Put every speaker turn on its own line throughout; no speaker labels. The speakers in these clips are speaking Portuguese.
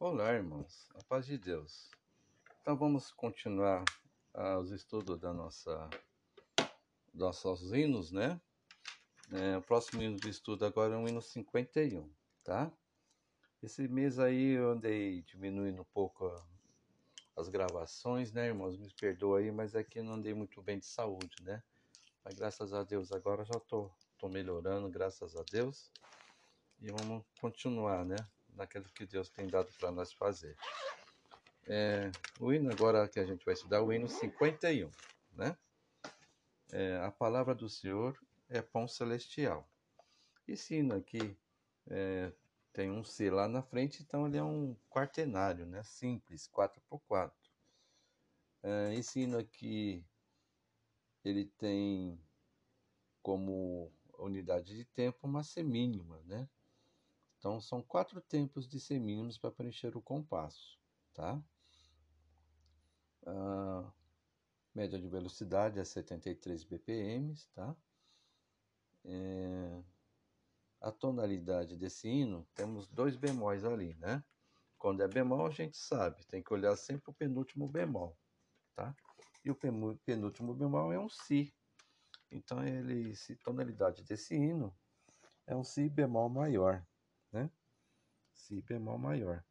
Olá, irmãos. A paz de Deus. Então vamos continuar ah, os estudos da nossa dos nossos hinos, né? É, o próximo hino de estudo agora é o hino 51, tá? Esse mês aí eu andei diminuindo um pouco as gravações, né, irmãos? Me perdoa aí, mas é que não andei muito bem de saúde, né? Mas graças a Deus agora já tô, tô melhorando, graças a Deus. E vamos continuar, né? Naquilo que Deus tem dado para nós fazer. É, o hino agora que a gente vai estudar, o hino 51, né? É, a palavra do Senhor é pão celestial. Esse hino aqui é, tem um C lá na frente, então ele é um quartenário, né? Simples, 4x4. É, esse hino aqui, ele tem como unidade de tempo uma semínima, né? Então são quatro tempos de semínimas para preencher o compasso, tá? A média de velocidade é 73 bpm, tá? É, a tonalidade desse hino, temos dois bemóis ali, né? Quando é bemol, a gente sabe, tem que olhar sempre o penúltimo bemol, tá? E o penúltimo bemol é um si. Então, ele, se tonalidade desse hino é um si bemol maior, né? Si bemol maior.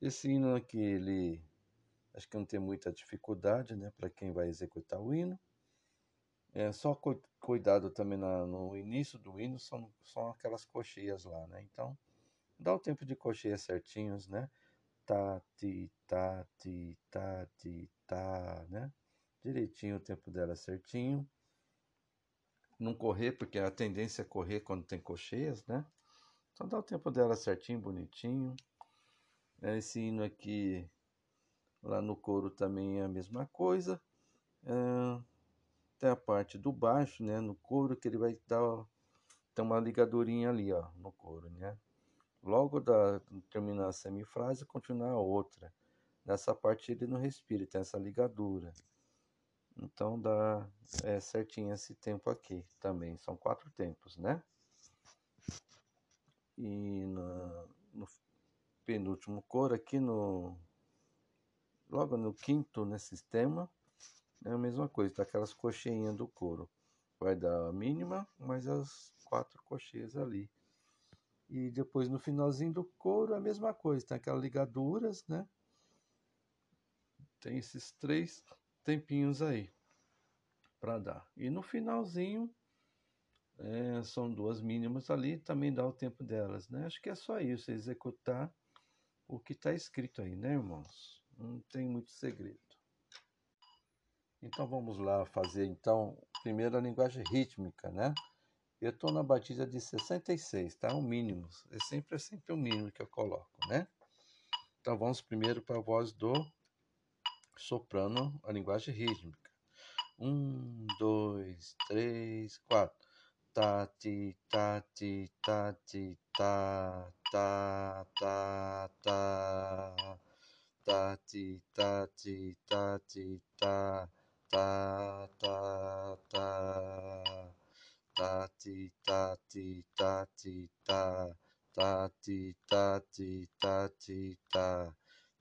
Esse hino aqui, ele acho que não tem muita dificuldade, né, para quem vai executar o hino. É só cu cuidado também na, no início do hino, são, são aquelas cocheias lá, né? Então, dá o tempo de cocheias certinhos, né? Tá, ti, tá, ti, tá, ti, tá, né? Direitinho o tempo dela certinho. Não correr, porque a tendência é correr quando tem cocheias, né? Então dá o tempo dela certinho, bonitinho. Esse hino aqui, lá no coro também é a mesma coisa. É, tem a parte do baixo, né, no coro, que ele vai dar tem uma ligadurinha ali, ó, no coro, né? Logo da terminar a semifrase, continuar a outra. Nessa parte ele não respira, tem essa ligadura. Então dá é, certinho esse tempo aqui também. São quatro tempos, né? E no penúltimo coro aqui no logo no quinto nesse né, sistema é a mesma coisa, tá aquelas cocheinhas do couro. Vai dar a mínima, mais as quatro cocheias ali. E depois no finalzinho do couro a mesma coisa, tem aquelas ligaduras, né? Tem esses três tempinhos aí para dar. E no finalzinho é, são duas mínimas ali, também dá o tempo delas, né? Acho que é só isso, executar o que está escrito aí, né, irmãos? Não tem muito segredo. Então vamos lá fazer então primeiro a linguagem rítmica, né? Eu estou na batida de 66, tá? O mínimo. É sempre, é sempre o mínimo que eu coloco, né? Então vamos primeiro para a voz do soprano, a linguagem rítmica. Um, dois, três, quatro. da dee da dee da dee da da da da da dee da dee da dee da da da da da dee da dee da dee da da dee da dee da dee da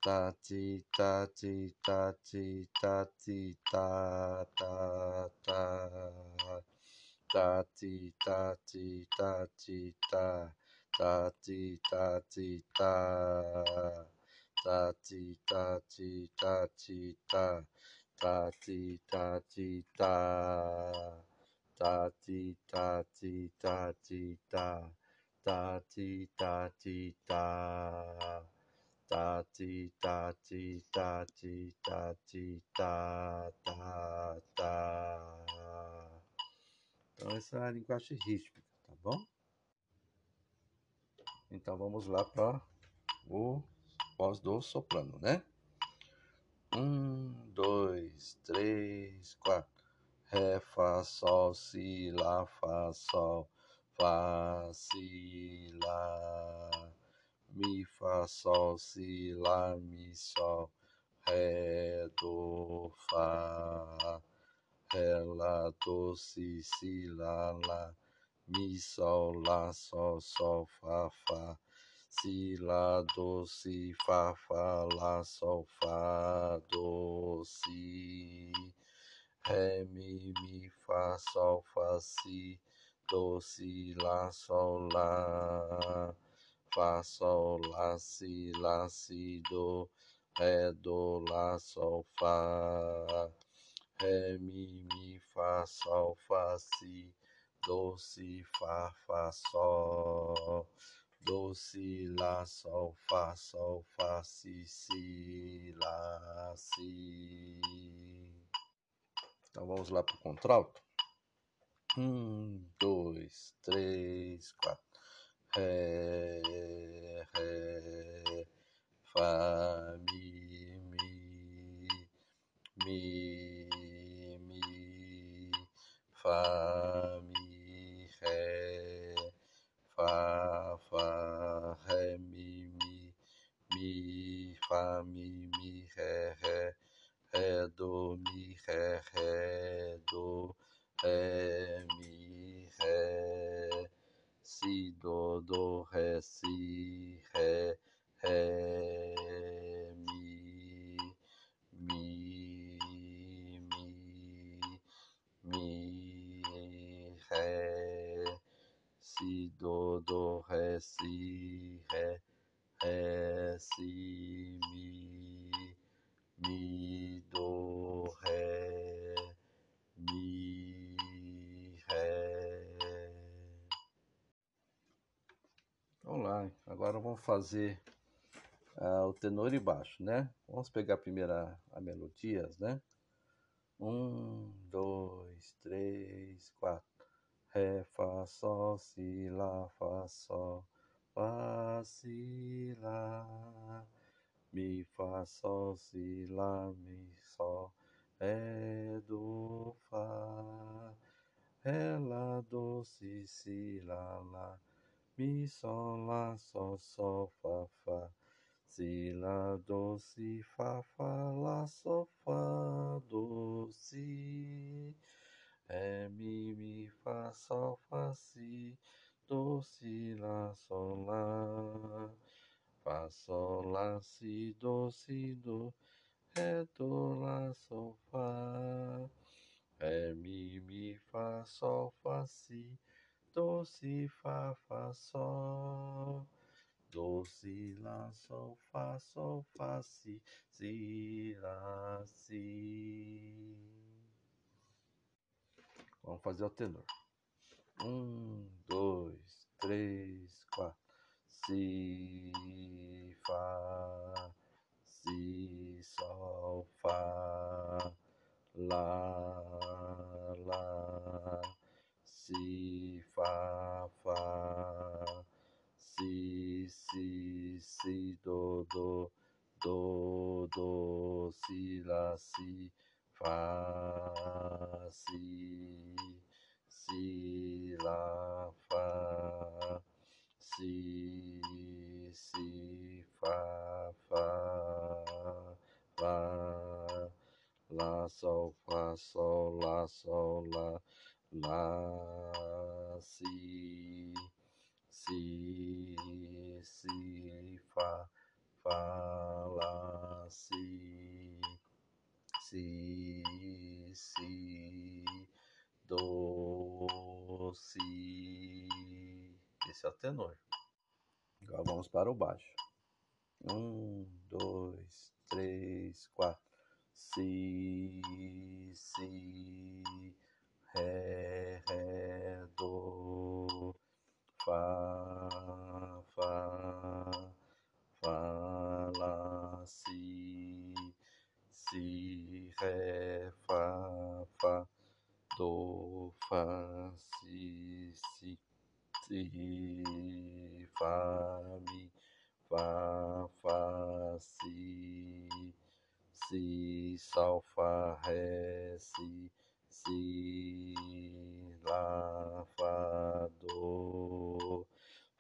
da dee da dee da dee da dee da da da ta ti ta ti ta ti ta ta ti ta ti ta ta ti ta ti ta ti ta ta ti ta ti ta ta ti ta ti ta ti ta ta ti ta ti ta ta ti ta ti ta ti ta ti ta ta ta então essa é a linguagem rítmica tá bom então vamos lá para o voz do soprano né um, dois, três, quatro. Ré, Fá, Sol, Si, Lá, Fá, Sol, Fá, Si, Lá. Mi, Fá, Sol, Si, Lá, Mi, Sol, Ré, Do, Fá. Ré, Lá, Do, Si, Si, Lá, Lá. Mi, Sol, Lá, Sol, Sol, Fá, Fá. si, lá, do, si, fá, fá, lá, sol, fá, do, si, ré, mi, mi, fá, sol, fá, si, do, si, lá, sol, lá, fá, sol, lá, si, lá, si, do, ré, do, lá, sol, fá, ré, mi, mi, fá, sol, fá, si, do, si, fá, fá, sol, do, si, lá, sol, fá, sol, fá, si, si, lá, si. Então vamos lá para o contralto. Um, dois, três, quatro. Ré, ré, fá, mi, mi, mi, fá, mi, ré, fá, fá, ré, mi, mi, mi, fá, mi, mi, ré, ré, ré, do, mi, ré, ré, do, ré, mi, ré, si, do, do, ré, si, do, do, ré, si, ré, ré, si, mi, mi, do, ré, mi, ré. Vamos lá, agora vamos fazer uh, o tenor e baixo, né? Vamos pegar a, a melodias, né? Um, dois, três, quatro. Ré, Fá, Sol, Si, Lá, Fá, Sol, Fá, Si, Lá. Mi, Fá, Sol, Si, Lá, Mi, Sol, Ré, Do, Fá. Ré, Lá, Do, Si, Si, Lá, Lá. Mi, Sol, Lá, Sol, Sol, Fá, Fá. Si, Lá, Do, Si, Fá, Fá, Lá, Sol, Fá, Do, Si. Ré, mi, mi, fá, sol, fá, si, do, si, lá, sol, lá. Fá, sol, lá, si, do, si, do, ré, do, lá, sol, fá. Ré, mi, mi, fá, sol, fá, si, do, si, fá, fá, sol. Do, si, lá, sol, fá, sol, fá, si, si, lá, si. Vamos fazer o tenor. Um, dois, três, quatro. Si, Fá, Si, Sol, Fá, Lá, Lá, Si, Fá, Fá, Si, Si, Si, Do, Do, Do, Do, Si, Lá, Si, Si, Si, Lá, Fá, Si, Si, Fá, Fá, Fá, Lá, Sol, Fá, Sol, Lá, Sol, Lá, Si, Si, Si, Fá, Fá, Lá, Si, Si, Si, Do, Si. Esse é o tenor. Agora vamos para o baixo. Um, dois, três, quatro. Si, si, si, fá, mi, fá, fá, si, si, sol, fá, ré, si, si, lá, fá, do,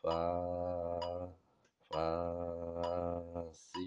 fá, fá, si,